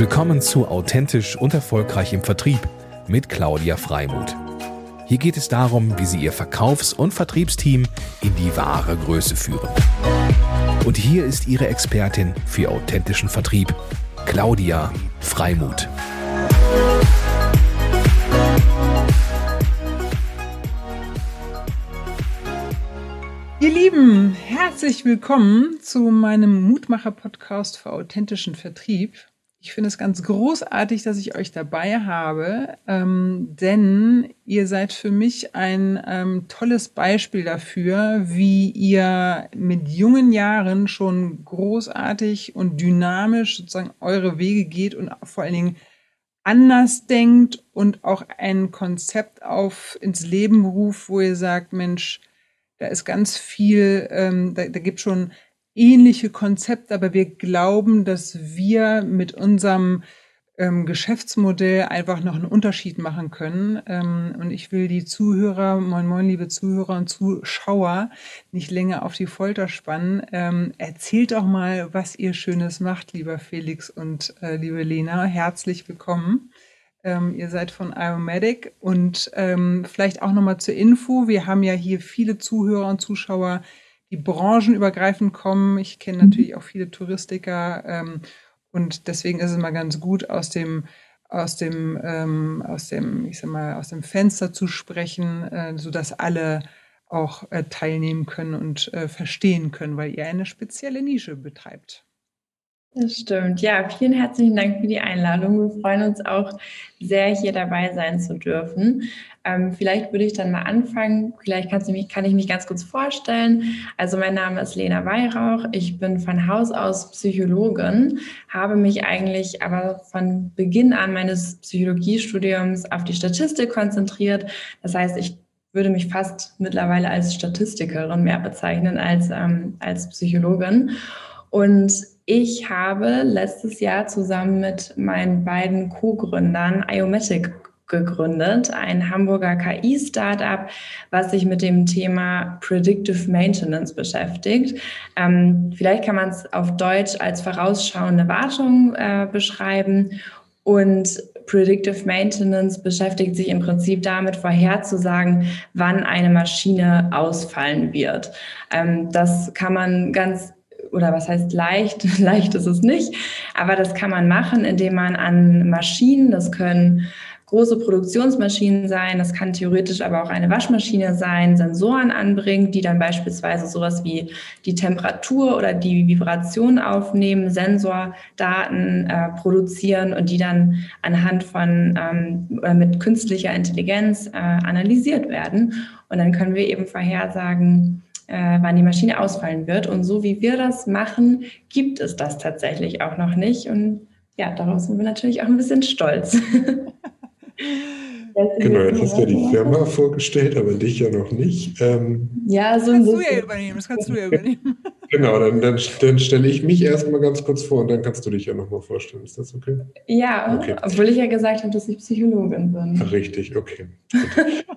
Willkommen zu Authentisch und Erfolgreich im Vertrieb mit Claudia Freimuth. Hier geht es darum, wie Sie Ihr Verkaufs- und Vertriebsteam in die wahre Größe führen. Und hier ist Ihre Expertin für authentischen Vertrieb, Claudia Freimuth. Ihr Lieben, herzlich willkommen zu meinem Mutmacher-Podcast für authentischen Vertrieb. Ich finde es ganz großartig, dass ich euch dabei habe, ähm, denn ihr seid für mich ein ähm, tolles Beispiel dafür, wie ihr mit jungen Jahren schon großartig und dynamisch sozusagen eure Wege geht und vor allen Dingen anders denkt und auch ein Konzept auf ins Leben ruft, wo ihr sagt, Mensch, da ist ganz viel, ähm, da, da gibt schon ähnliche Konzepte, aber wir glauben, dass wir mit unserem ähm, Geschäftsmodell einfach noch einen Unterschied machen können. Ähm, und ich will die Zuhörer, moin moin, liebe Zuhörer und Zuschauer, nicht länger auf die Folter spannen. Ähm, erzählt doch mal, was ihr Schönes macht, lieber Felix und äh, liebe Lena. Herzlich willkommen. Ähm, ihr seid von Iomedic und ähm, vielleicht auch nochmal zur Info. Wir haben ja hier viele Zuhörer und Zuschauer, die branchenübergreifend kommen. Ich kenne natürlich auch viele Touristiker ähm, und deswegen ist es mal ganz gut aus dem aus dem ähm, aus dem ich sag mal aus dem Fenster zu sprechen, äh, so alle auch äh, teilnehmen können und äh, verstehen können, weil ihr eine spezielle Nische betreibt. Das stimmt. Ja, vielen herzlichen Dank für die Einladung. Wir freuen uns auch sehr, hier dabei sein zu dürfen. Ähm, vielleicht würde ich dann mal anfangen. Vielleicht kannst du mich, kann ich mich ganz kurz vorstellen. Also mein Name ist Lena Weihrauch. Ich bin von Haus aus Psychologin, habe mich eigentlich aber von Beginn an meines Psychologiestudiums auf die Statistik konzentriert. Das heißt, ich würde mich fast mittlerweile als Statistikerin mehr bezeichnen als ähm, als Psychologin. Und ich habe letztes Jahr zusammen mit meinen beiden Co-Gründern Iomatic gegründet, ein Hamburger KI-Startup, was sich mit dem Thema Predictive Maintenance beschäftigt. Ähm, vielleicht kann man es auf Deutsch als vorausschauende Wartung äh, beschreiben. Und Predictive Maintenance beschäftigt sich im Prinzip damit, vorherzusagen, wann eine Maschine ausfallen wird. Ähm, das kann man ganz oder was heißt leicht? leicht ist es nicht, aber das kann man machen, indem man an Maschinen, das können große Produktionsmaschinen sein, das kann theoretisch aber auch eine Waschmaschine sein, Sensoren anbringt, die dann beispielsweise sowas wie die Temperatur oder die Vibration aufnehmen, Sensordaten äh, produzieren und die dann anhand von ähm, oder mit künstlicher Intelligenz äh, analysiert werden. Und dann können wir eben vorhersagen, äh, wann die Maschine ausfallen wird. Und so wie wir das machen, gibt es das tatsächlich auch noch nicht. Und ja, daraus sind wir natürlich auch ein bisschen stolz. Genau, jetzt hast du ja die Firma vorgestellt, aber dich ja noch nicht. Ähm, ja, so ein bisschen. Das kannst du ja übernehmen, das kannst du ja übernehmen. Genau, dann, dann, dann stelle ich mich erstmal ganz kurz vor und dann kannst du dich ja nochmal vorstellen. Ist das okay? Ja, okay. obwohl ich ja gesagt habe, dass ich Psychologin bin. Richtig, okay.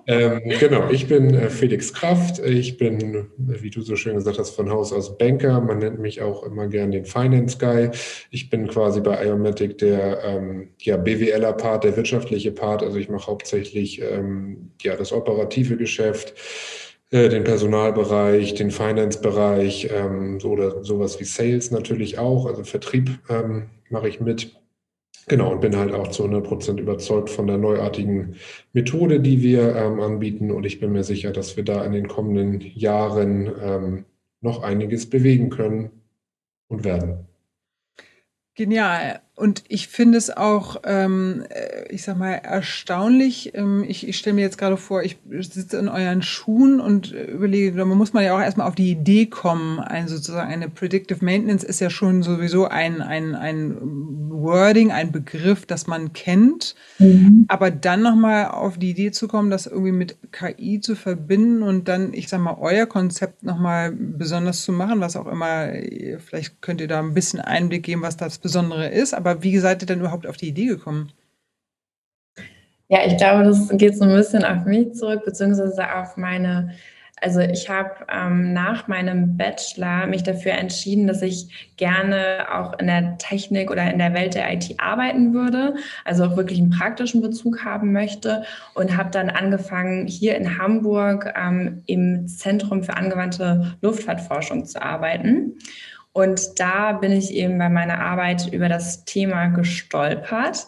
ähm, genau, ich bin äh, Felix Kraft. Ich bin, wie du so schön gesagt hast, von Haus aus Banker. Man nennt mich auch immer gern den Finance Guy. Ich bin quasi bei Iomatic der ähm, ja, BWLer-Part, der wirtschaftliche Part. Also ich mache hauptsächlich ähm, ja, das operative Geschäft äh, den Personalbereich, den Finance-Bereich ähm, so oder sowas wie Sales natürlich auch, also Vertrieb ähm, mache ich mit. Genau, und bin halt auch zu 100 Prozent überzeugt von der neuartigen Methode, die wir ähm, anbieten. Und ich bin mir sicher, dass wir da in den kommenden Jahren ähm, noch einiges bewegen können und werden. Genial. Und ich finde es auch, ähm, äh, ich sag mal, erstaunlich. Ähm, ich ich stelle mir jetzt gerade vor, ich sitze in euren Schuhen und überlege, man muss man ja auch erstmal auf die Idee kommen, ein sozusagen eine Predictive Maintenance ist ja schon sowieso ein, ein, ein Wording, ein Begriff, das man kennt. Mhm. Aber dann nochmal auf die Idee zu kommen, das irgendwie mit KI zu verbinden und dann, ich sag mal, euer Konzept nochmal besonders zu machen, was auch immer, vielleicht könnt ihr da ein bisschen Einblick geben, was das Besondere ist. Aber wie seid ihr denn überhaupt auf die Idee gekommen? Ja, ich glaube, das geht so ein bisschen auf mich zurück, beziehungsweise auf meine Also ich habe ähm, nach meinem Bachelor mich dafür entschieden, dass ich gerne auch in der Technik oder in der Welt der IT arbeiten würde, also auch wirklich einen praktischen Bezug haben möchte und habe dann angefangen, hier in Hamburg ähm, im Zentrum für angewandte Luftfahrtforschung zu arbeiten. Und da bin ich eben bei meiner Arbeit über das Thema gestolpert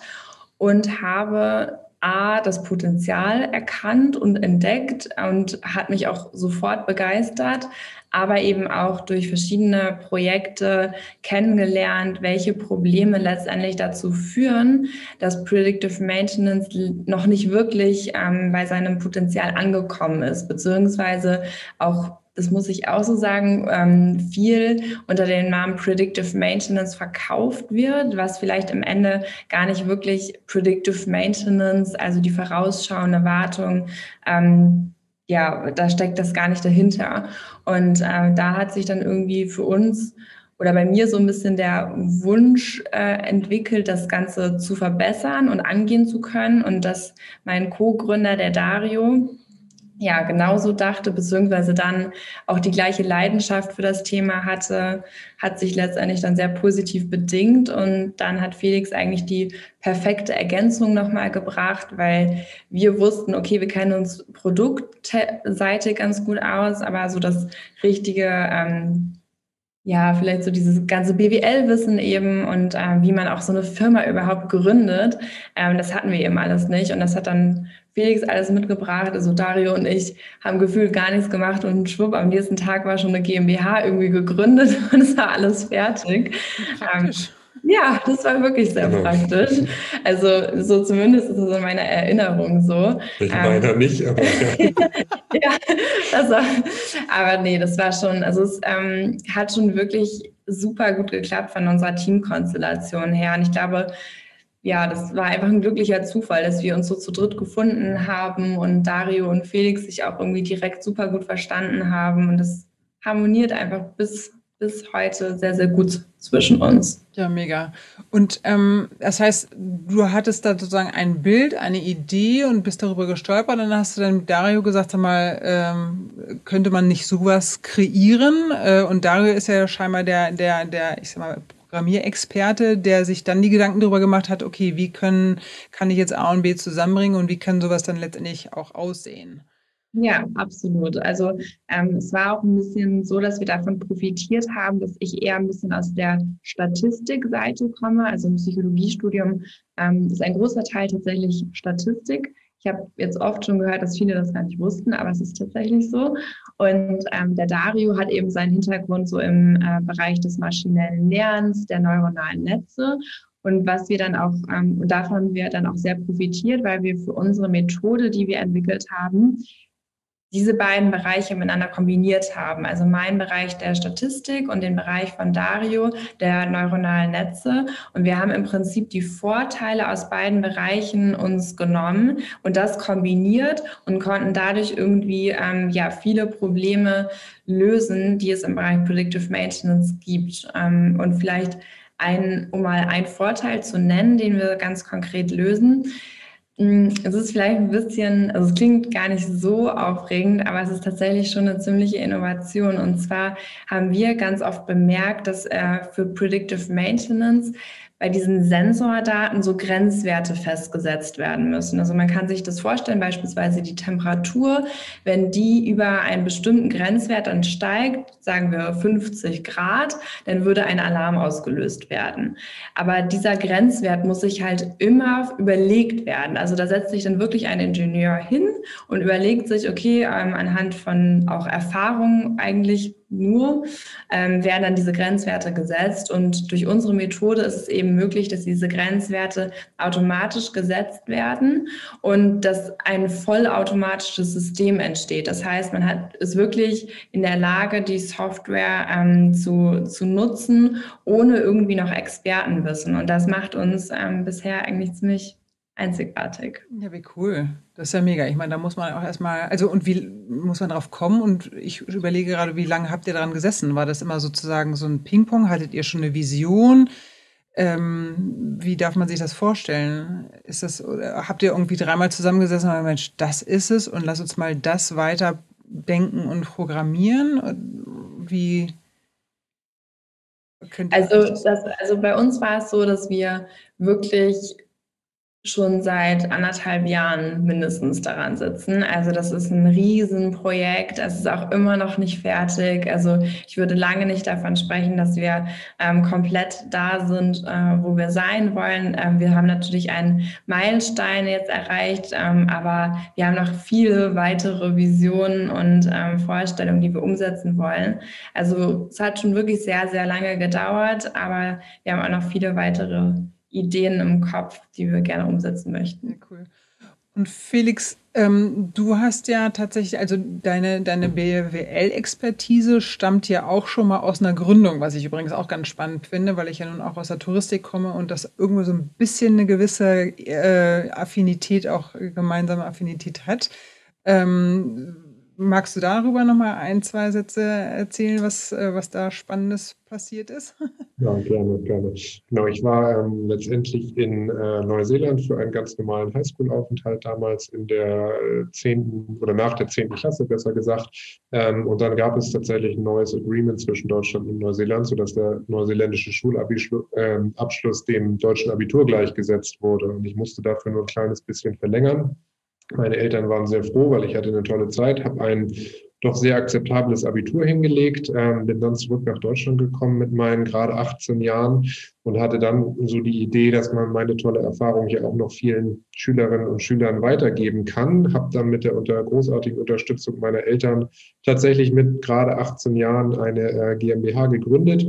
und habe A, das Potenzial erkannt und entdeckt und hat mich auch sofort begeistert, aber eben auch durch verschiedene Projekte kennengelernt, welche Probleme letztendlich dazu führen, dass Predictive Maintenance noch nicht wirklich ähm, bei seinem Potenzial angekommen ist, beziehungsweise auch das muss ich auch so sagen, ähm, viel unter dem Namen Predictive Maintenance verkauft wird, was vielleicht am Ende gar nicht wirklich Predictive Maintenance, also die vorausschauende Wartung, ähm, ja, da steckt das gar nicht dahinter. Und äh, da hat sich dann irgendwie für uns oder bei mir so ein bisschen der Wunsch äh, entwickelt, das Ganze zu verbessern und angehen zu können. Und dass mein Co-Gründer, der Dario, ja, genauso dachte, beziehungsweise dann auch die gleiche Leidenschaft für das Thema hatte, hat sich letztendlich dann sehr positiv bedingt. Und dann hat Felix eigentlich die perfekte Ergänzung nochmal gebracht, weil wir wussten, okay, wir kennen uns Produktseite ganz gut aus, aber so das richtige, ähm, ja, vielleicht so dieses ganze BWL-Wissen eben und äh, wie man auch so eine Firma überhaupt gründet, ähm, das hatten wir eben alles nicht. Und das hat dann Felix alles mitgebracht. Also Dario und ich haben gefühlt gar nichts gemacht und schwupp, am nächsten Tag war schon eine GmbH irgendwie gegründet und es war alles fertig. Ähm, ja, das war wirklich sehr genau. praktisch. Also so zumindest ist es in meiner Erinnerung so. Ich meine ähm, nicht, aber ja, also, aber nee, das war schon, also es ähm, hat schon wirklich super gut geklappt von unserer Teamkonstellation her. Und ich glaube, ja, das war einfach ein glücklicher Zufall, dass wir uns so zu dritt gefunden haben und Dario und Felix sich auch irgendwie direkt super gut verstanden haben. Und das harmoniert einfach bis, bis heute sehr, sehr gut zwischen uns. Ja, mega. Und ähm, das heißt, du hattest da sozusagen ein Bild, eine Idee und bist darüber gestolpert. Dann hast du dann Dario gesagt, sag mal, ähm, könnte man nicht sowas kreieren? Äh, und Dario ist ja scheinbar der, der, der, ich sag mal, Programmierexperte, der sich dann die Gedanken darüber gemacht hat, okay, wie können, kann ich jetzt A und B zusammenbringen und wie kann sowas dann letztendlich auch aussehen? Ja, absolut. Also ähm, es war auch ein bisschen so, dass wir davon profitiert haben, dass ich eher ein bisschen aus der Statistikseite komme. Also im Psychologiestudium ähm, ist ein großer Teil tatsächlich Statistik. Ich habe jetzt oft schon gehört, dass viele das gar nicht wussten, aber es ist tatsächlich so. Und ähm, der Dario hat eben seinen Hintergrund so im äh, Bereich des maschinellen Lernens, der neuronalen Netze. Und was wir dann auch, ähm, und davon haben wir dann auch sehr profitiert, weil wir für unsere Methode, die wir entwickelt haben, diese beiden Bereiche miteinander kombiniert haben. Also mein Bereich der Statistik und den Bereich von Dario der neuronalen Netze. Und wir haben im Prinzip die Vorteile aus beiden Bereichen uns genommen und das kombiniert und konnten dadurch irgendwie ähm, ja viele Probleme lösen, die es im Bereich Predictive Maintenance gibt. Ähm, und vielleicht ein, um mal einen Vorteil zu nennen, den wir ganz konkret lösen es ist vielleicht ein bisschen, also es klingt gar nicht so aufregend, aber es ist tatsächlich schon eine ziemliche Innovation. Und zwar haben wir ganz oft bemerkt, dass äh, für Predictive Maintenance bei diesen Sensordaten so Grenzwerte festgesetzt werden müssen. Also man kann sich das vorstellen, beispielsweise die Temperatur, wenn die über einen bestimmten Grenzwert dann steigt, sagen wir 50 Grad, dann würde ein Alarm ausgelöst werden. Aber dieser Grenzwert muss sich halt immer überlegt werden. Also da setzt sich dann wirklich ein Ingenieur hin und überlegt sich, okay, ähm, anhand von auch Erfahrungen eigentlich nur ähm, werden dann diese Grenzwerte gesetzt. Und durch unsere Methode ist es eben möglich, dass diese Grenzwerte automatisch gesetzt werden und dass ein vollautomatisches System entsteht. Das heißt, man hat, ist wirklich in der Lage, die Software ähm, zu, zu nutzen, ohne irgendwie noch Expertenwissen. Und das macht uns ähm, bisher eigentlich ziemlich einzigartig. Ja, wie cool. Das ist ja mega. Ich meine, da muss man auch erstmal, also und wie muss man drauf kommen? Und ich überlege gerade, wie lange habt ihr daran gesessen? War das immer sozusagen so ein Ping-Pong? Hattet ihr schon eine Vision? Ähm, wie darf man sich das vorstellen? Ist das, habt ihr irgendwie dreimal zusammengesessen und gesagt, Mensch, das ist es und lass uns mal das weiter Denken und Programmieren? Wie also, das, also bei uns war es so, dass wir wirklich schon seit anderthalb Jahren mindestens daran sitzen. Also das ist ein Riesenprojekt. Es ist auch immer noch nicht fertig. Also ich würde lange nicht davon sprechen, dass wir ähm, komplett da sind, äh, wo wir sein wollen. Ähm, wir haben natürlich einen Meilenstein jetzt erreicht, ähm, aber wir haben noch viele weitere Visionen und ähm, Vorstellungen, die wir umsetzen wollen. Also es hat schon wirklich sehr, sehr lange gedauert, aber wir haben auch noch viele weitere Ideen im Kopf, die wir gerne umsetzen möchten. Ja, cool. Und Felix, ähm, du hast ja tatsächlich, also deine, deine BWL-Expertise stammt ja auch schon mal aus einer Gründung, was ich übrigens auch ganz spannend finde, weil ich ja nun auch aus der Touristik komme und das irgendwo so ein bisschen eine gewisse äh, Affinität, auch gemeinsame Affinität hat. Ähm, Magst du darüber noch mal ein, zwei Sätze erzählen, was, äh, was da Spannendes passiert ist? Ja, gerne, gerne. Genau, ich war ähm, letztendlich in äh, Neuseeland für einen ganz normalen Highschool-Aufenthalt damals in der äh, zehnten oder nach der zehnten Klasse, besser gesagt. Ähm, und dann gab es tatsächlich ein neues Agreement zwischen Deutschland und Neuseeland, sodass der neuseeländische Schulabschluss äh, dem deutschen Abitur gleichgesetzt wurde. Und ich musste dafür nur ein kleines bisschen verlängern. Meine Eltern waren sehr froh, weil ich hatte eine tolle Zeit, habe ein doch sehr akzeptables Abitur hingelegt, ähm, bin dann zurück nach Deutschland gekommen mit meinen gerade 18 Jahren und hatte dann so die Idee, dass man meine tolle Erfahrung hier auch noch vielen Schülerinnen und Schülern weitergeben kann. Habe dann mit der unter großartigen Unterstützung meiner Eltern tatsächlich mit gerade 18 Jahren eine äh, GmbH gegründet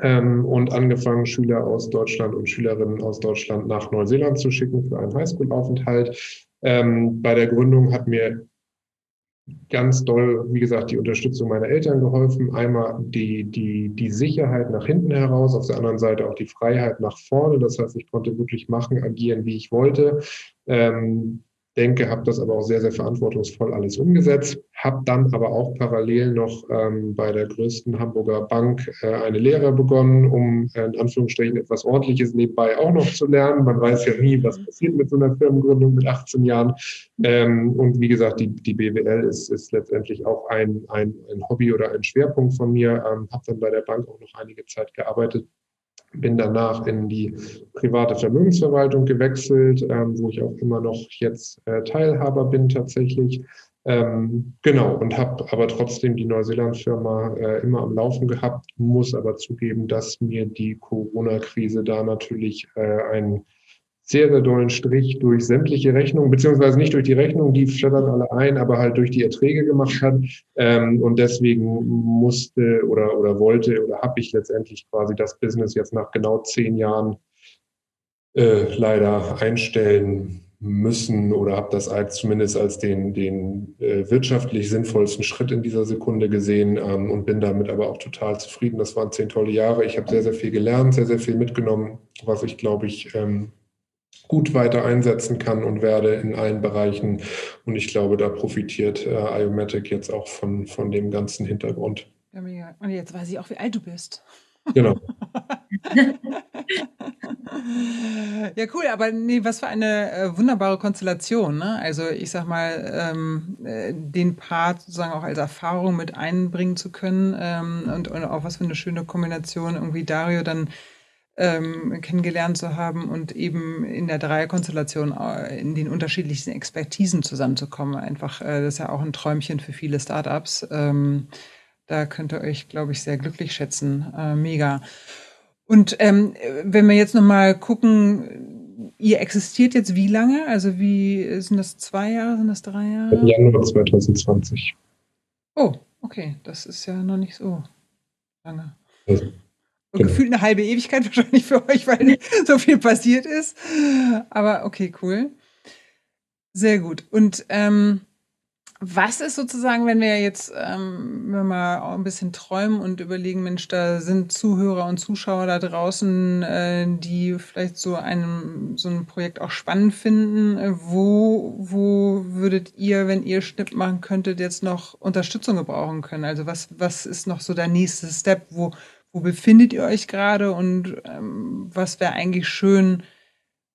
ähm, und angefangen, Schüler aus Deutschland und Schülerinnen aus Deutschland nach Neuseeland zu schicken für einen Highschool-Aufenthalt. Ähm, bei der Gründung hat mir ganz doll, wie gesagt, die Unterstützung meiner Eltern geholfen. Einmal die, die, die Sicherheit nach hinten heraus, auf der anderen Seite auch die Freiheit nach vorne. Das heißt, ich konnte wirklich machen, agieren, wie ich wollte. Ähm, denke, habe das aber auch sehr, sehr verantwortungsvoll alles umgesetzt, habe dann aber auch parallel noch ähm, bei der größten Hamburger Bank äh, eine Lehre begonnen, um äh, in Anführungsstrichen etwas Ordentliches nebenbei auch noch zu lernen. Man weiß ja nie, was passiert mit so einer Firmengründung mit 18 Jahren. Ähm, und wie gesagt, die, die BWL ist, ist letztendlich auch ein, ein, ein Hobby oder ein Schwerpunkt von mir. Ähm, habe dann bei der Bank auch noch einige Zeit gearbeitet bin danach in die private Vermögensverwaltung gewechselt, ähm, wo ich auch immer noch jetzt äh, Teilhaber bin tatsächlich. Ähm, genau, und habe aber trotzdem die Neuseeland-Firma äh, immer am Laufen gehabt, muss aber zugeben, dass mir die Corona-Krise da natürlich äh, ein sehr, sehr dollen Strich durch sämtliche Rechnungen, beziehungsweise nicht durch die Rechnungen, die scheppern alle ein, aber halt durch die Erträge gemacht hat. Ähm, und deswegen musste oder, oder wollte oder habe ich letztendlich quasi das Business jetzt nach genau zehn Jahren äh, leider einstellen müssen oder habe das als zumindest als den, den äh, wirtschaftlich sinnvollsten Schritt in dieser Sekunde gesehen ähm, und bin damit aber auch total zufrieden. Das waren zehn tolle Jahre. Ich habe sehr, sehr viel gelernt, sehr, sehr viel mitgenommen, was ich, glaube ich, ähm, gut weiter einsetzen kann und werde in allen Bereichen. Und ich glaube, da profitiert äh, Iomatic jetzt auch von, von dem ganzen Hintergrund. Ja, mega. Und jetzt weiß ich auch, wie alt du bist. Genau. ja, cool, aber nee, was für eine äh, wunderbare Konstellation. Ne? Also ich sag mal, ähm, äh, den Part sozusagen auch als Erfahrung mit einbringen zu können ähm, und, und auch was für eine schöne Kombination irgendwie Dario dann ähm, kennengelernt zu haben und eben in der Dreierkonstellation äh, in den unterschiedlichsten Expertisen zusammenzukommen. Einfach, äh, das ist ja auch ein Träumchen für viele Startups. Ähm, da könnt ihr euch, glaube ich, sehr glücklich schätzen. Äh, mega. Und ähm, wenn wir jetzt nochmal gucken, ihr existiert jetzt wie lange? Also wie sind das zwei Jahre, sind das drei Jahre? Im Januar 2020. Oh, okay, das ist ja noch nicht so lange. Also, Genau. Gefühlt eine halbe Ewigkeit wahrscheinlich für euch, weil so viel passiert ist. Aber okay, cool. Sehr gut. Und ähm, was ist sozusagen, wenn wir jetzt ähm, wenn wir mal auch ein bisschen träumen und überlegen, Mensch, da sind Zuhörer und Zuschauer da draußen, äh, die vielleicht so ein, so ein Projekt auch spannend finden. Äh, wo, wo würdet ihr, wenn ihr Schnipp machen könntet, jetzt noch Unterstützung gebrauchen können? Also was, was ist noch so der nächste Step? Wo, wo befindet ihr euch gerade und ähm, was wäre eigentlich schön,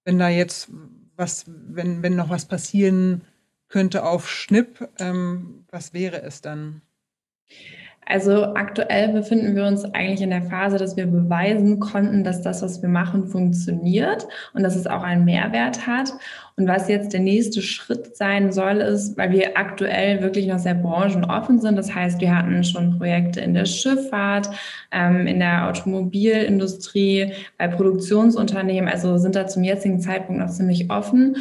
wenn da jetzt was, wenn, wenn noch was passieren könnte auf Schnipp, ähm, was wäre es dann? Also aktuell befinden wir uns eigentlich in der Phase, dass wir beweisen konnten, dass das, was wir machen, funktioniert und dass es auch einen Mehrwert hat. Und was jetzt der nächste Schritt sein soll, ist, weil wir aktuell wirklich noch sehr branchenoffen sind. Das heißt, wir hatten schon Projekte in der Schifffahrt, ähm, in der Automobilindustrie, bei Produktionsunternehmen, also sind da zum jetzigen Zeitpunkt noch ziemlich offen.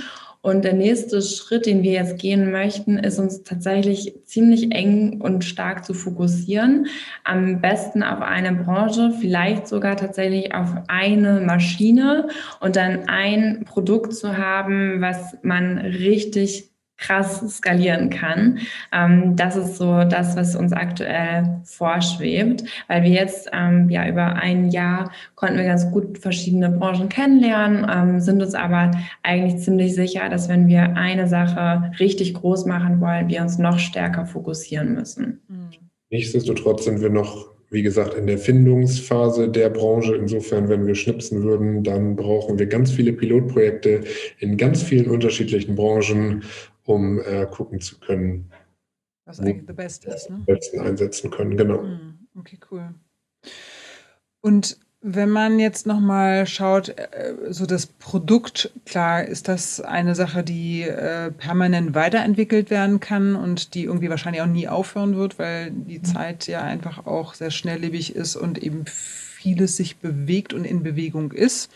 Und der nächste Schritt, den wir jetzt gehen möchten, ist uns tatsächlich ziemlich eng und stark zu fokussieren. Am besten auf eine Branche, vielleicht sogar tatsächlich auf eine Maschine und dann ein Produkt zu haben, was man richtig krass skalieren kann. Ähm, das ist so das, was uns aktuell vorschwebt, weil wir jetzt ähm, ja über ein Jahr konnten wir ganz gut verschiedene Branchen kennenlernen, ähm, sind uns aber eigentlich ziemlich sicher, dass wenn wir eine Sache richtig groß machen wollen, wir uns noch stärker fokussieren müssen. Mhm. Nichtsdestotrotz sind wir noch wie gesagt, in der Findungsphase der Branche. Insofern, wenn wir schnipsen würden, dann brauchen wir ganz viele Pilotprojekte in ganz vielen unterschiedlichen Branchen um äh, gucken zu können, was eigentlich the best ist, ne? besten einsetzen können, genau. Hm, okay, cool. Und wenn man jetzt nochmal schaut, äh, so das Produkt, klar, ist das eine Sache, die äh, permanent weiterentwickelt werden kann und die irgendwie wahrscheinlich auch nie aufhören wird, weil die mhm. Zeit ja einfach auch sehr schnelllebig ist und eben vieles sich bewegt und in Bewegung ist.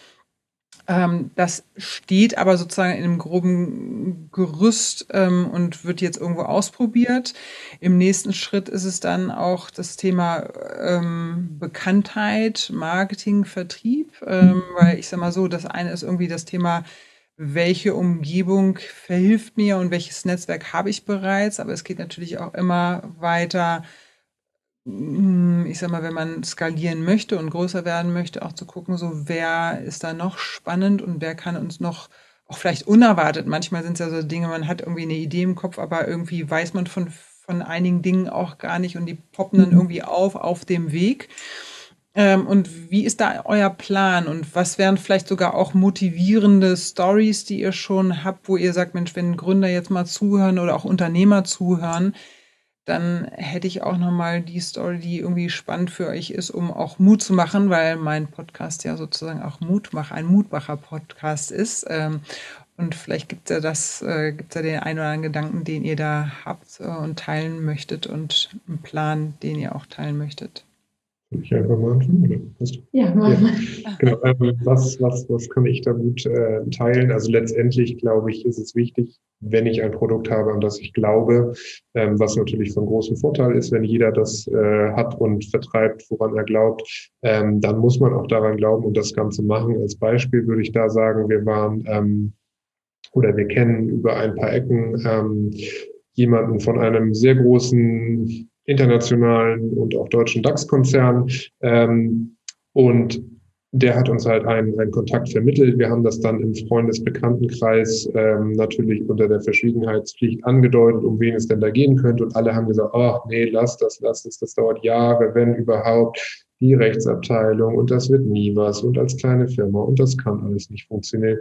Ähm, das steht aber sozusagen in einem groben Gerüst ähm, und wird jetzt irgendwo ausprobiert. Im nächsten Schritt ist es dann auch das Thema ähm, Bekanntheit, Marketing, Vertrieb, ähm, weil ich sage mal so, das eine ist irgendwie das Thema, welche Umgebung verhilft mir und welches Netzwerk habe ich bereits, aber es geht natürlich auch immer weiter ich sag mal, wenn man skalieren möchte und größer werden möchte, auch zu gucken, so wer ist da noch spannend und wer kann uns noch auch vielleicht unerwartet. Manchmal sind es ja so Dinge, man hat irgendwie eine Idee im Kopf, aber irgendwie weiß man von, von einigen Dingen auch gar nicht und die poppen dann mhm. irgendwie auf auf dem Weg. Ähm, und wie ist da euer Plan und was wären vielleicht sogar auch motivierende Stories, die ihr schon habt, wo ihr sagt, Mensch, wenn Gründer jetzt mal zuhören oder auch Unternehmer zuhören, dann hätte ich auch nochmal die Story, die irgendwie spannend für euch ist, um auch Mut zu machen, weil mein Podcast ja sozusagen auch Mutmacher, ein Mutmacher-Podcast ist. Ähm, und vielleicht gibt es ja das, äh, gibt ja den einen oder anderen Gedanken, den ihr da habt äh, und teilen möchtet und einen Plan, den ihr auch teilen möchtet. Soll ich einfach mal anfangen? Ja, mal. Ja. Genau, ähm, was, was, was kann ich da gut äh, teilen? Also letztendlich, glaube ich, ist es wichtig, wenn ich ein Produkt habe, an das ich glaube, ähm, was natürlich von großem Vorteil ist, wenn jeder das äh, hat und vertreibt, woran er glaubt, ähm, dann muss man auch daran glauben und das Ganze machen. Als Beispiel würde ich da sagen, wir waren ähm, oder wir kennen über ein paar Ecken ähm, jemanden von einem sehr großen internationalen und auch deutschen DAX-Konzern. Ähm, und der hat uns halt einen, einen Kontakt vermittelt. Wir haben das dann im Freundesbekanntenkreis ähm, natürlich unter der Verschwiegenheitspflicht angedeutet, um wen es denn da gehen könnte. Und alle haben gesagt, ach nee, lass das, lass das, das dauert Jahre, wenn überhaupt. Die Rechtsabteilung und das wird nie was und als kleine Firma und das kann alles nicht funktionieren.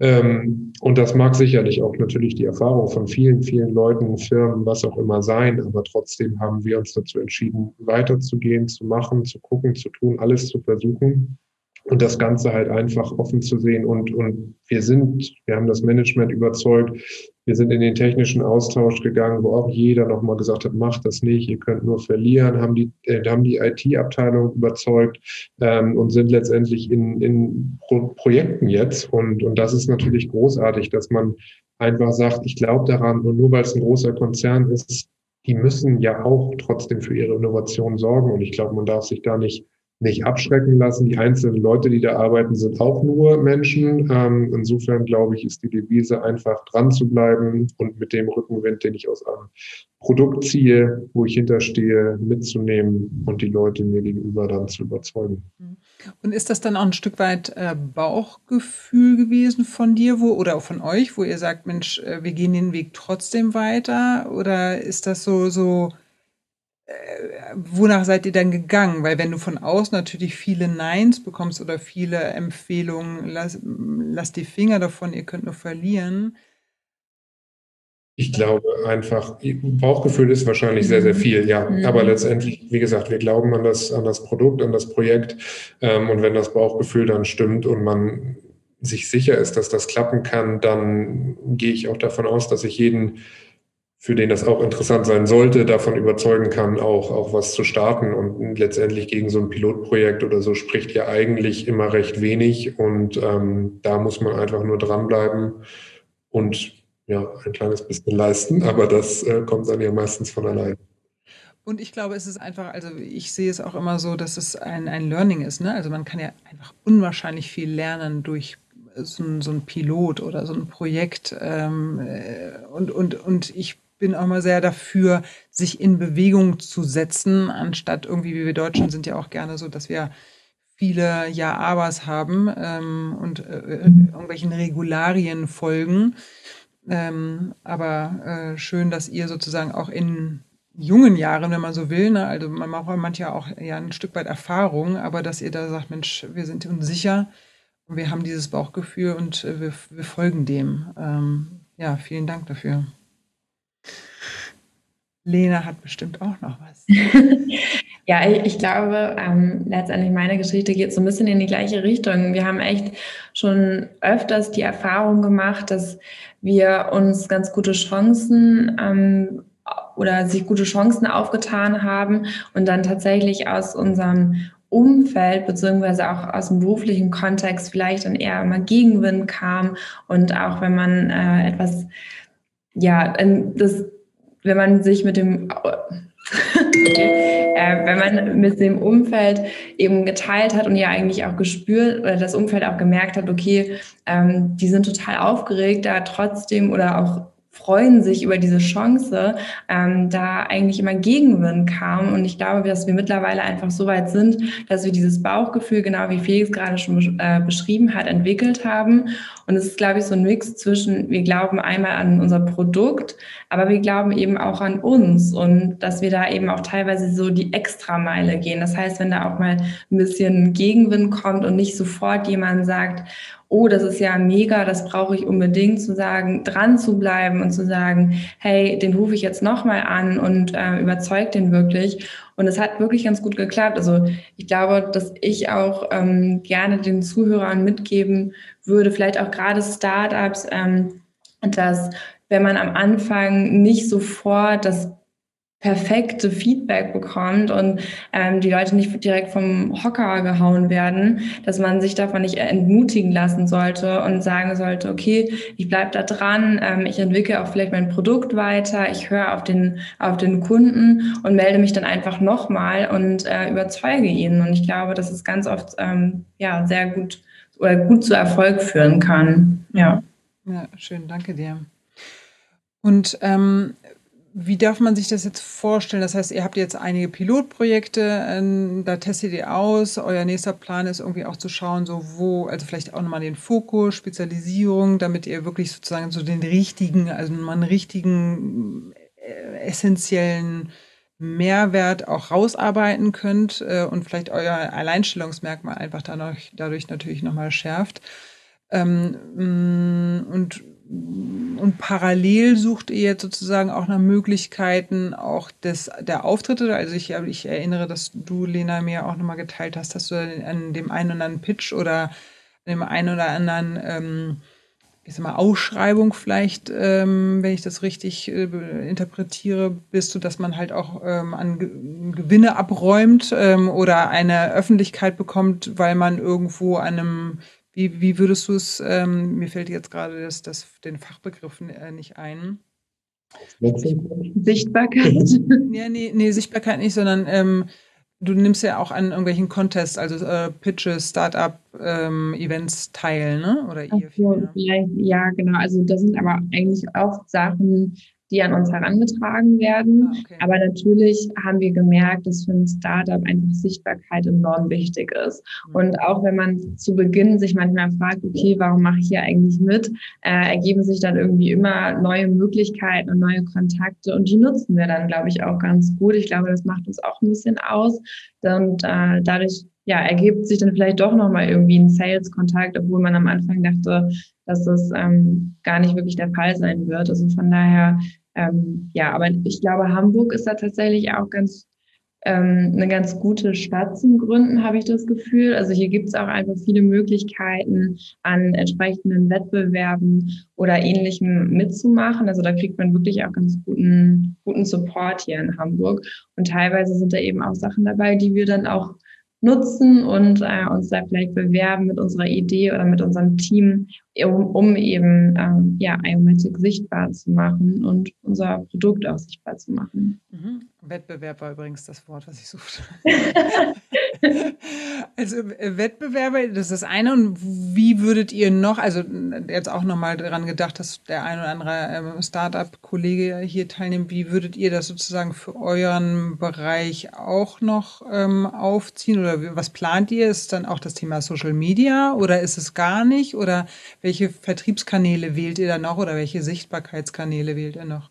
Ähm, und das mag sicherlich auch natürlich die Erfahrung von vielen, vielen Leuten, Firmen, was auch immer sein. Aber trotzdem haben wir uns dazu entschieden, weiterzugehen, zu machen, zu gucken, zu tun, alles zu versuchen und das Ganze halt einfach offen zu sehen. Und, und wir sind, wir haben das Management überzeugt, wir sind in den technischen Austausch gegangen, wo auch jeder nochmal gesagt hat, macht das nicht, ihr könnt nur verlieren, haben die, äh, haben die IT-Abteilung überzeugt ähm, und sind letztendlich in, in Pro Projekten jetzt. Und, und das ist natürlich großartig, dass man einfach sagt, ich glaube daran und nur weil es ein großer Konzern ist, die müssen ja auch trotzdem für ihre Innovation sorgen. Und ich glaube, man darf sich da nicht nicht abschrecken lassen. Die einzelnen Leute, die da arbeiten, sind auch nur Menschen. Ähm, insofern glaube ich, ist die Devise einfach dran zu bleiben und mit dem Rückenwind, den ich aus einem Produkt ziehe, wo ich hinterstehe, mitzunehmen und die Leute mir gegenüber dann zu überzeugen. Und ist das dann auch ein Stück weit äh, Bauchgefühl gewesen von dir, wo oder auch von euch, wo ihr sagt, Mensch, äh, wir gehen den Weg trotzdem weiter? Oder ist das so so wonach seid ihr dann gegangen? Weil wenn du von außen natürlich viele Neins bekommst oder viele Empfehlungen, lass, lass die Finger davon, ihr könnt nur verlieren. Ich glaube einfach, Bauchgefühl ist wahrscheinlich sehr, sehr viel, ja. Mhm. Aber letztendlich, wie gesagt, wir glauben an das, an das Produkt, an das Projekt. Ähm, und wenn das Bauchgefühl dann stimmt und man sich sicher ist, dass das klappen kann, dann gehe ich auch davon aus, dass ich jeden, für den das auch interessant sein sollte, davon überzeugen kann, auch, auch was zu starten. Und letztendlich gegen so ein Pilotprojekt oder so spricht ja eigentlich immer recht wenig. Und ähm, da muss man einfach nur dranbleiben und ja, ein kleines bisschen leisten, aber das äh, kommt dann ja meistens von allein. Und ich glaube, es ist einfach, also ich sehe es auch immer so, dass es ein, ein Learning ist. Ne? Also man kann ja einfach unwahrscheinlich viel lernen durch so ein, so ein Pilot oder so ein Projekt. Ähm, äh, und, und, und ich bin auch mal sehr dafür, sich in Bewegung zu setzen, anstatt irgendwie, wie wir Deutschen sind ja auch gerne so, dass wir viele Ja-Abers haben ähm, und äh, irgendwelchen Regularien folgen. Ähm, aber äh, schön, dass ihr sozusagen auch in jungen Jahren, wenn man so will, ne, also man braucht manchmal auch ja ein Stück weit Erfahrung, aber dass ihr da sagt, Mensch, wir sind uns sicher, wir haben dieses Bauchgefühl und äh, wir, wir, folgen dem. Ähm, ja, vielen Dank dafür. Lena hat bestimmt auch noch was. ja, ich, ich glaube, ähm, letztendlich meine Geschichte geht so ein bisschen in die gleiche Richtung. Wir haben echt schon öfters die Erfahrung gemacht, dass wir uns ganz gute Chancen ähm, oder sich gute Chancen aufgetan haben und dann tatsächlich aus unserem Umfeld beziehungsweise auch aus dem beruflichen Kontext vielleicht dann eher immer Gegenwind kam und auch wenn man äh, etwas, ja, das, wenn man sich mit dem äh, wenn man mit dem Umfeld eben geteilt hat und ja eigentlich auch gespürt oder das Umfeld auch gemerkt hat, okay, ähm, die sind total aufgeregt, da trotzdem oder auch freuen sich über diese Chance, ähm, da eigentlich immer Gegenwind kam. Und ich glaube, dass wir mittlerweile einfach so weit sind, dass wir dieses Bauchgefühl, genau wie Felix gerade schon äh, beschrieben hat, entwickelt haben. Und es ist, glaube ich, so ein Mix zwischen, wir glauben einmal an unser Produkt, aber wir glauben eben auch an uns und dass wir da eben auch teilweise so die Extrameile gehen. Das heißt, wenn da auch mal ein bisschen Gegenwind kommt und nicht sofort jemand sagt, oh, das ist ja mega, das brauche ich unbedingt, zu sagen, dran zu bleiben und zu sagen, hey, den rufe ich jetzt nochmal an und äh, überzeugt den wirklich. Und es hat wirklich ganz gut geklappt. Also ich glaube, dass ich auch ähm, gerne den Zuhörern mitgeben würde, vielleicht auch gerade Startups, ähm, dass wenn man am Anfang nicht sofort das perfekte Feedback bekommt und ähm, die Leute nicht direkt vom Hocker gehauen werden, dass man sich davon nicht entmutigen lassen sollte und sagen sollte, okay, ich bleib da dran, ähm, ich entwickle auch vielleicht mein Produkt weiter, ich höre auf den, auf den Kunden und melde mich dann einfach nochmal und äh, überzeuge ihn. Und ich glaube, dass es ganz oft ähm, ja sehr gut oder gut zu Erfolg führen kann. Ja. Ja, schön, danke dir. Und ähm, wie darf man sich das jetzt vorstellen? Das heißt, ihr habt jetzt einige Pilotprojekte, ähm, da testet ihr aus. Euer nächster Plan ist irgendwie auch zu schauen, so wo, also vielleicht auch nochmal den Fokus, Spezialisierung, damit ihr wirklich sozusagen so den richtigen, also mal einen richtigen, äh, essentiellen Mehrwert auch rausarbeiten könnt äh, und vielleicht euer Alleinstellungsmerkmal einfach dadurch, dadurch natürlich nochmal schärft. Ähm, mm, und und parallel sucht ihr jetzt sozusagen auch nach Möglichkeiten auch des, der Auftritte. Also ich, ich erinnere, dass du, Lena, mir auch nochmal geteilt hast, dass du an dem einen oder anderen Pitch oder an dem einen oder anderen, ähm, ich sag mal, Ausschreibung vielleicht, ähm, wenn ich das richtig äh, interpretiere, bist du, dass man halt auch ähm, an Gewinne abräumt ähm, oder eine Öffentlichkeit bekommt, weil man irgendwo an einem wie, wie würdest du es, ähm, mir fällt jetzt gerade das, das, den Fachbegriff äh, nicht ein. Sichtbarkeit? ja, nee, nee, Sichtbarkeit nicht, sondern ähm, du nimmst ja auch an irgendwelchen Contests, also äh, Pitches, Startup-Events ähm, teil, ne? Oder ihr? So, ja, genau. Also das sind aber eigentlich auch Sachen, die an uns herangetragen werden. Ah, okay. Aber natürlich haben wir gemerkt, dass für ein Startup einfach Sichtbarkeit enorm wichtig ist. Mhm. Und auch wenn man zu Beginn sich manchmal fragt, okay, warum mache ich hier eigentlich mit, äh, ergeben sich dann irgendwie immer neue Möglichkeiten und neue Kontakte und die nutzen wir dann, glaube ich, auch ganz gut. Ich glaube, das macht uns auch ein bisschen aus. Und äh, dadurch ja, ergibt sich dann vielleicht doch nochmal irgendwie ein Sales-Kontakt, obwohl man am Anfang dachte, dass das ähm, gar nicht wirklich der Fall sein wird. Also von daher, ähm, ja, aber ich glaube, Hamburg ist da tatsächlich auch ganz ähm, eine ganz gute Stadt zum Gründen, habe ich das Gefühl. Also hier gibt es auch einfach viele Möglichkeiten, an entsprechenden Wettbewerben oder Ähnlichem mitzumachen. Also da kriegt man wirklich auch ganz guten, guten Support hier in Hamburg. Und teilweise sind da eben auch Sachen dabei, die wir dann auch nutzen und äh, uns da vielleicht bewerben mit unserer Idee oder mit unserem Team, um, um eben ähm, ja, Iomatic sichtbar zu machen und unser Produkt auch sichtbar zu machen. Mhm. Wettbewerb war übrigens das Wort, was ich suchte. also äh, Wettbewerbe, das ist das eine. Und wie würdet ihr noch, also jetzt auch nochmal daran gedacht, dass der ein oder andere ähm, Startup-Kollege hier teilnimmt, wie würdet ihr das sozusagen für euren Bereich auch noch ähm, aufziehen? Oder was plant ihr? Ist dann auch das Thema Social Media oder ist es gar nicht? Oder welche Vertriebskanäle wählt ihr dann noch oder welche Sichtbarkeitskanäle wählt ihr noch?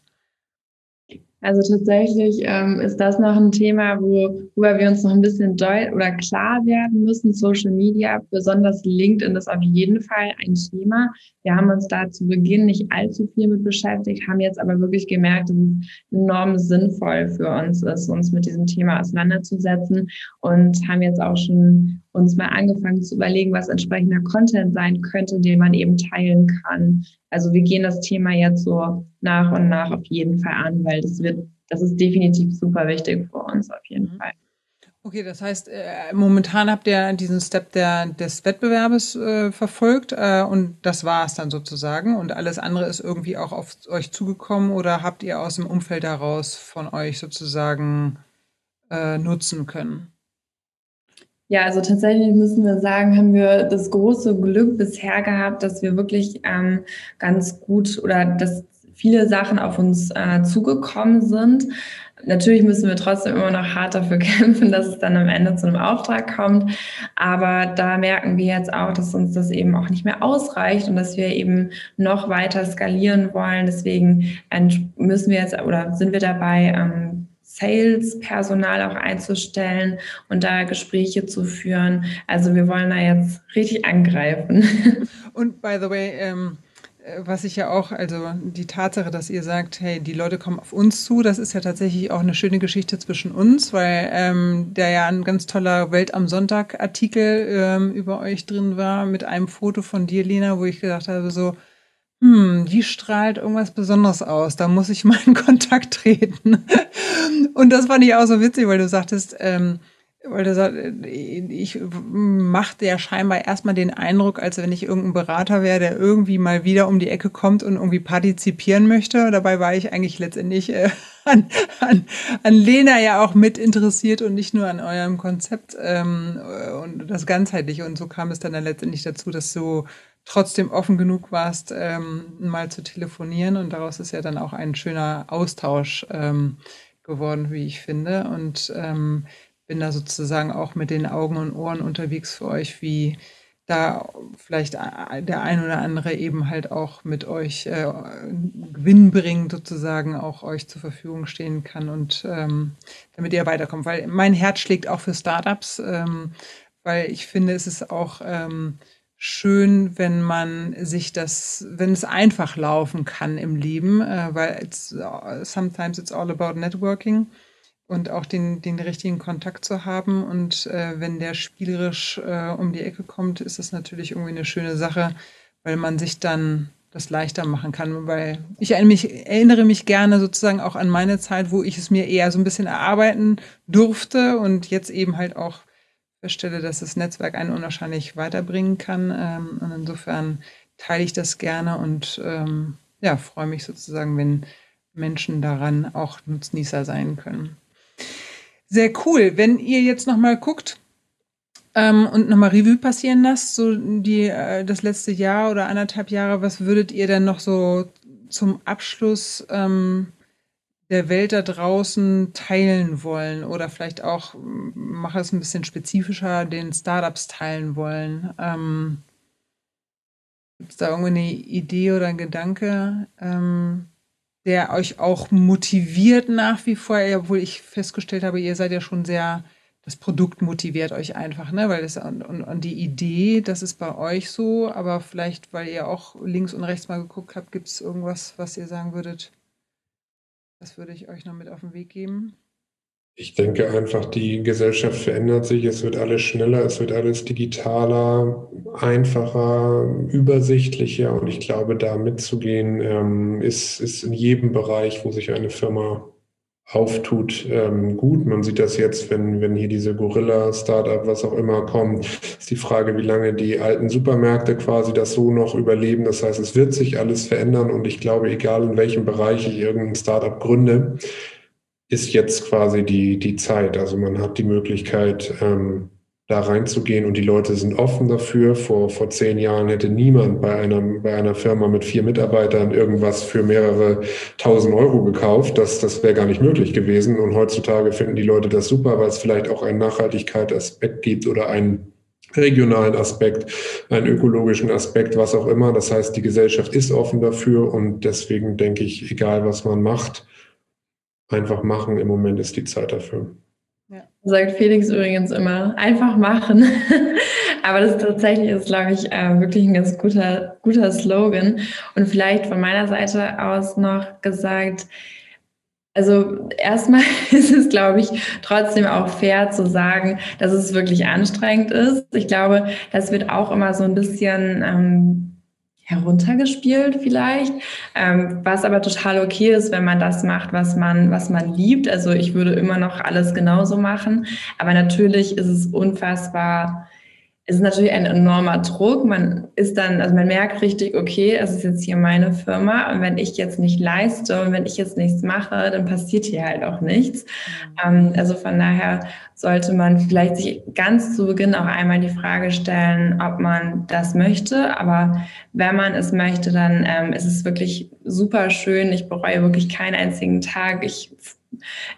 Also tatsächlich ähm, ist das noch ein Thema, wo, worüber wir uns noch ein bisschen deut oder klar werden müssen. Social Media, besonders LinkedIn ist auf jeden Fall ein Thema. Wir haben uns da zu Beginn nicht allzu viel mit beschäftigt, haben jetzt aber wirklich gemerkt, dass es enorm sinnvoll für uns ist, uns mit diesem Thema auseinanderzusetzen und haben jetzt auch schon uns mal angefangen zu überlegen, was entsprechender Content sein könnte, den man eben teilen kann. Also wir gehen das Thema jetzt so nach und nach auf jeden Fall an, weil das das ist definitiv super wichtig für uns auf jeden mhm. Fall. Okay, das heißt, äh, momentan habt ihr diesen Step der, des Wettbewerbes äh, verfolgt äh, und das war es dann sozusagen und alles andere ist irgendwie auch auf euch zugekommen oder habt ihr aus dem Umfeld heraus von euch sozusagen äh, nutzen können? Ja, also tatsächlich müssen wir sagen, haben wir das große Glück bisher gehabt, dass wir wirklich ähm, ganz gut oder dass viele Sachen auf uns äh, zugekommen sind. Natürlich müssen wir trotzdem immer noch hart dafür kämpfen, dass es dann am Ende zu einem Auftrag kommt. Aber da merken wir jetzt auch, dass uns das eben auch nicht mehr ausreicht und dass wir eben noch weiter skalieren wollen. Deswegen müssen wir jetzt oder sind wir dabei, ähm, Sales-Personal auch einzustellen und da Gespräche zu führen. Also wir wollen da jetzt richtig angreifen. Und by the way, ähm, äh, was ich ja auch, also die Tatsache, dass ihr sagt, hey, die Leute kommen auf uns zu, das ist ja tatsächlich auch eine schöne Geschichte zwischen uns, weil ähm, der ja ein ganz toller Welt am Sonntag-Artikel ähm, über euch drin war mit einem Foto von dir, Lena, wo ich gedacht habe, so, hm, die strahlt irgendwas Besonderes aus. Da muss ich mal in Kontakt treten. Und das fand ich auch so witzig, weil du sagtest, ähm, weil du sagst, ich machte ja scheinbar erstmal den Eindruck, als wenn ich irgendein Berater wäre, der irgendwie mal wieder um die Ecke kommt und irgendwie partizipieren möchte. Dabei war ich eigentlich letztendlich äh, an, an, an Lena ja auch mit interessiert und nicht nur an eurem Konzept ähm, und das ganzheitliche. Und so kam es dann, dann letztendlich dazu, dass du trotzdem offen genug warst, ähm, mal zu telefonieren. Und daraus ist ja dann auch ein schöner Austausch ähm, geworden, wie ich finde. Und ähm, bin da sozusagen auch mit den Augen und Ohren unterwegs für euch, wie da vielleicht der ein oder andere eben halt auch mit euch äh, gewinnbringend sozusagen auch euch zur Verfügung stehen kann und ähm, damit ihr weiterkommt. Weil mein Herz schlägt auch für Startups, ähm, weil ich finde, es ist auch ähm, schön, wenn man sich das, wenn es einfach laufen kann im Leben, äh, weil it's, sometimes it's all about networking und auch den, den richtigen Kontakt zu haben. Und äh, wenn der spielerisch äh, um die Ecke kommt, ist das natürlich irgendwie eine schöne Sache, weil man sich dann das leichter machen kann. Weil ich erinnere mich, erinnere mich gerne sozusagen auch an meine Zeit, wo ich es mir eher so ein bisschen erarbeiten durfte und jetzt eben halt auch feststelle, dass das Netzwerk einen unwahrscheinlich weiterbringen kann. Ähm, und insofern teile ich das gerne und ähm, ja, freue mich sozusagen, wenn Menschen daran auch Nutznießer sein können. Sehr cool. Wenn ihr jetzt nochmal guckt ähm, und nochmal Revue passieren lasst, so die, äh, das letzte Jahr oder anderthalb Jahre, was würdet ihr denn noch so zum Abschluss ähm, der Welt da draußen teilen wollen oder vielleicht auch, mache es ein bisschen spezifischer, den Startups teilen wollen? Ähm, Gibt es da irgendwie eine Idee oder ein Gedanke, ähm, der euch auch motiviert nach wie vor, obwohl ich festgestellt habe, ihr seid ja schon sehr das Produkt motiviert euch einfach, ne? Weil es und, und, und, die Idee, das ist bei euch so, aber vielleicht, weil ihr auch links und rechts mal geguckt habt, gibt es irgendwas, was ihr sagen würdet, das würde ich euch noch mit auf den Weg geben? Ich denke einfach, die Gesellschaft verändert sich, es wird alles schneller, es wird alles digitaler, einfacher, übersichtlicher und ich glaube, da mitzugehen, ähm, ist, ist in jedem Bereich, wo sich eine Firma auftut, ähm, gut. Man sieht das jetzt, wenn, wenn hier diese Gorilla-Startup, was auch immer kommt, ist die Frage, wie lange die alten Supermärkte quasi das so noch überleben. Das heißt, es wird sich alles verändern und ich glaube, egal in welchem Bereich ich irgendein Startup gründe, ist jetzt quasi die, die Zeit. Also man hat die Möglichkeit, ähm, da reinzugehen und die Leute sind offen dafür. Vor, vor zehn Jahren hätte niemand bei, einem, bei einer Firma mit vier Mitarbeitern irgendwas für mehrere tausend Euro gekauft. Das, das wäre gar nicht möglich gewesen. Und heutzutage finden die Leute das super, weil es vielleicht auch einen Nachhaltigkeitsaspekt gibt oder einen regionalen Aspekt, einen ökologischen Aspekt, was auch immer. Das heißt, die Gesellschaft ist offen dafür und deswegen denke ich, egal was man macht, einfach machen. Im Moment ist die Zeit dafür. Ja. Sagt Felix übrigens immer, einfach machen. Aber das tatsächlich ist, glaube ich, äh, wirklich ein ganz guter, guter Slogan. Und vielleicht von meiner Seite aus noch gesagt, also erstmal ist es, glaube ich, trotzdem auch fair zu sagen, dass es wirklich anstrengend ist. Ich glaube, das wird auch immer so ein bisschen ähm, heruntergespielt vielleicht, ähm, was aber total okay ist, wenn man das macht, was man, was man liebt. Also ich würde immer noch alles genauso machen, aber natürlich ist es unfassbar es ist natürlich ein enormer Druck. Man ist dann, also man merkt richtig, okay, es ist jetzt hier meine Firma und wenn ich jetzt nicht leiste und wenn ich jetzt nichts mache, dann passiert hier halt auch nichts. Ähm, also von daher sollte man vielleicht sich ganz zu Beginn auch einmal die Frage stellen, ob man das möchte. Aber wenn man es möchte, dann ähm, ist es wirklich super schön. Ich bereue wirklich keinen einzigen Tag. Ich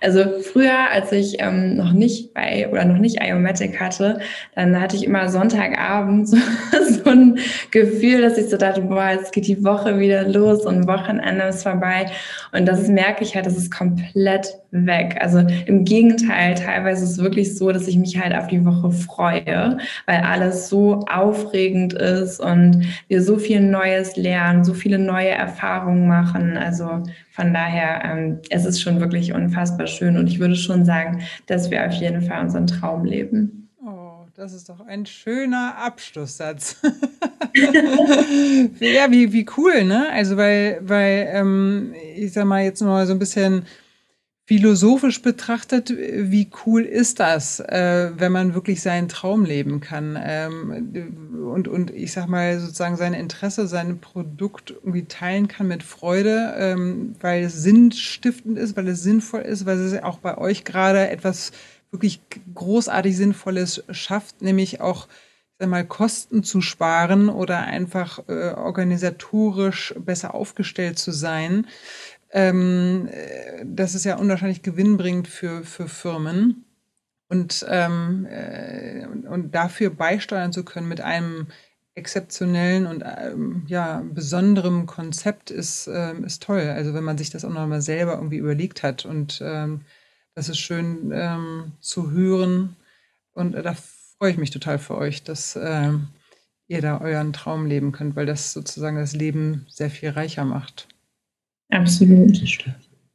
also früher, als ich ähm, noch nicht bei oder noch nicht Iomatic hatte, dann hatte ich immer Sonntagabend so, so ein Gefühl, dass ich so dachte, boah, jetzt geht die Woche wieder los und Wochenende ist vorbei. Und das merke ich halt, das ist komplett weg. Also im Gegenteil, teilweise ist es wirklich so, dass ich mich halt auf die Woche freue, weil alles so aufregend ist und wir so viel Neues lernen, so viele neue Erfahrungen machen. Also von daher, ähm, es ist schon wirklich unfassbar schön und ich würde schon sagen, dass wir auf jeden Fall unseren Traum leben. Oh, das ist doch ein schöner Abschlusssatz. ja, wie, wie cool, ne? Also, weil, weil ähm, ich sag mal jetzt mal so ein bisschen philosophisch betrachtet, wie cool ist das, äh, wenn man wirklich seinen Traum leben kann? Ähm, und, und ich sag mal sozusagen sein Interesse, sein Produkt irgendwie teilen kann mit Freude, ähm, weil es sinnstiftend ist, weil es sinnvoll ist, weil es auch bei euch gerade etwas wirklich großartig Sinnvolles schafft, nämlich auch mal, Kosten zu sparen oder einfach äh, organisatorisch besser aufgestellt zu sein ähm, äh, das ist ja unwahrscheinlich gewinnbringend für, für Firmen. Und, ähm, äh, und dafür beisteuern zu können mit einem exzeptionellen und ähm, ja, besonderem Konzept ist, ähm, ist toll. Also wenn man sich das auch nochmal selber irgendwie überlegt hat. Und ähm, das ist schön ähm, zu hören. Und äh, da freue ich mich total für euch, dass ihr da euren Traum leben könnt, weil das sozusagen das Leben sehr viel reicher macht. Absolut.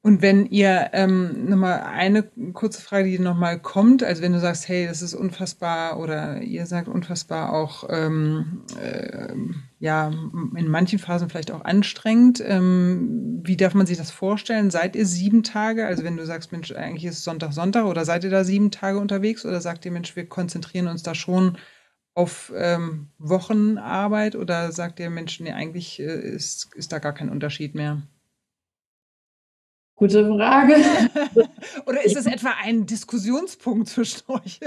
Und wenn ihr ähm, nochmal eine kurze Frage, die nochmal kommt, also wenn du sagst, hey, das ist unfassbar oder ihr sagt unfassbar auch, ähm, äh, ja, in manchen Phasen vielleicht auch anstrengend. Ähm, wie darf man sich das vorstellen? Seid ihr sieben Tage? Also wenn du sagst, Mensch, eigentlich ist Sonntag, Sonntag oder seid ihr da sieben Tage unterwegs oder sagt ihr, Mensch, wir konzentrieren uns da schon auf ähm, Wochenarbeit oder sagt ihr, Mensch, nee, eigentlich äh, ist, ist da gar kein Unterschied mehr? Gute Frage. Oder ist es etwa ein Diskussionspunkt zwischen euch?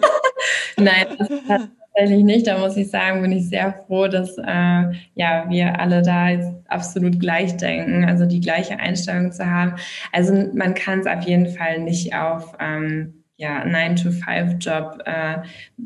Nein, das tatsächlich nicht. Da muss ich sagen, bin ich sehr froh, dass äh, ja, wir alle da absolut gleich denken, also die gleiche Einstellung zu haben. Also man kann es auf jeden Fall nicht auf ähm, ja, 9-to-5-Job äh,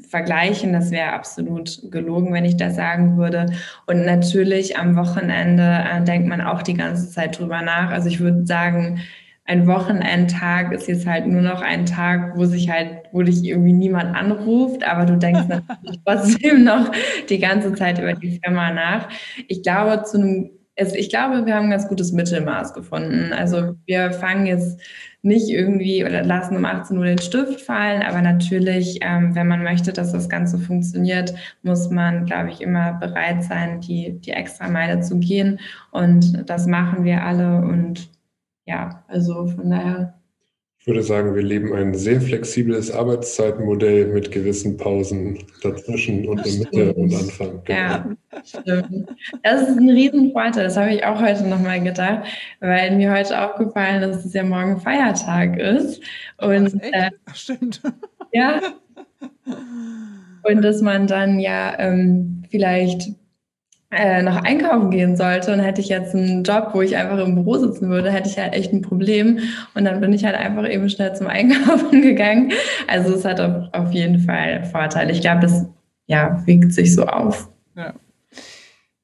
vergleichen. Das wäre absolut gelogen, wenn ich das sagen würde. Und natürlich am Wochenende äh, denkt man auch die ganze Zeit drüber nach. Also ich würde sagen, ein Wochenendtag ist jetzt halt nur noch ein Tag, wo sich halt, wo dich irgendwie niemand anruft, aber du denkst natürlich trotzdem noch die ganze Zeit über die Firma nach. Ich glaube, zu einem also ich glaube, wir haben ein ganz gutes Mittelmaß gefunden. Also wir fangen jetzt nicht irgendwie oder lassen um 18 Uhr den Stift fallen, aber natürlich, ähm, wenn man möchte, dass das Ganze funktioniert, muss man, glaube ich, immer bereit sein, die, die extra Meile zu gehen. Und das machen wir alle. Und ja, also von daher ich würde sagen, wir leben ein sehr flexibles Arbeitszeitmodell mit gewissen Pausen dazwischen und in Mitte und Anfang. Genau. Ja, stimmt. Das ist ein Riesenvorteil. Das habe ich auch heute nochmal gedacht, weil mir heute aufgefallen ist, dass es ja morgen Feiertag ist. Und äh, Ach, stimmt. Ja. Und dass man dann ja ähm, vielleicht äh, noch einkaufen gehen sollte und hätte ich jetzt einen Job, wo ich einfach im Büro sitzen würde, hätte ich halt echt ein Problem. Und dann bin ich halt einfach eben schnell zum Einkaufen gegangen. Also es hat auf, jeden Fall Vorteile. Ich glaube, das ja, wiegt sich so auf. Ja.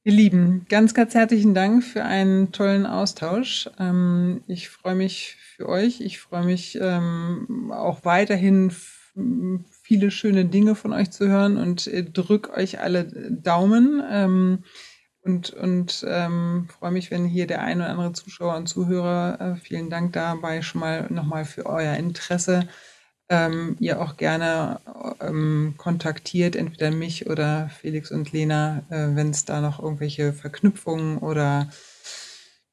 Ihr Lieben, ganz, ganz herzlichen Dank für einen tollen Austausch. Ähm, ich freue mich für euch. Ich freue mich ähm, auch weiterhin viele schöne Dinge von euch zu hören und äh, drück euch alle Daumen. Ähm, und, und ähm, freue mich, wenn hier der ein oder andere Zuschauer und Zuhörer, äh, vielen Dank dabei schon mal nochmal für euer Interesse, ähm, ihr auch gerne ähm, kontaktiert, entweder mich oder Felix und Lena, äh, wenn es da noch irgendwelche Verknüpfungen oder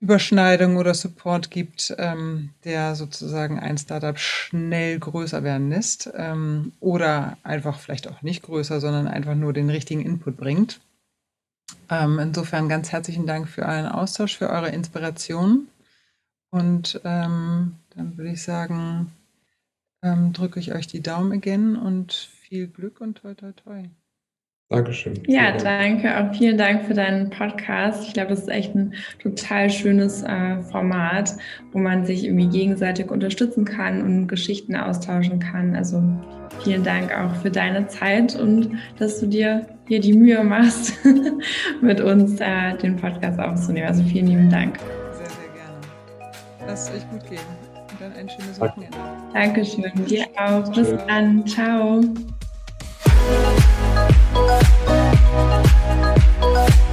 Überschneidung oder Support gibt, ähm, der sozusagen ein Startup schnell größer werden lässt ähm, oder einfach vielleicht auch nicht größer, sondern einfach nur den richtigen Input bringt. Ähm, insofern ganz herzlichen Dank für euren Austausch, für eure Inspiration. Und ähm, dann würde ich sagen, ähm, drücke ich euch die Daumen again und viel Glück und toi toi toi. Dankeschön. Ja, danke. Auch vielen Dank für deinen Podcast. Ich glaube, das ist echt ein total schönes äh, Format, wo man sich irgendwie gegenseitig unterstützen kann und Geschichten austauschen kann. Also vielen Dank auch für deine Zeit und dass du dir hier die Mühe machst, mit uns äh, den Podcast aufzunehmen. Also vielen lieben Dank. Sehr, sehr gerne. Lass es euch gut gehen. Und dann ein schönes Wochenende. Dankeschön. Dir auch. Bis dann. Ciao. Eu não Música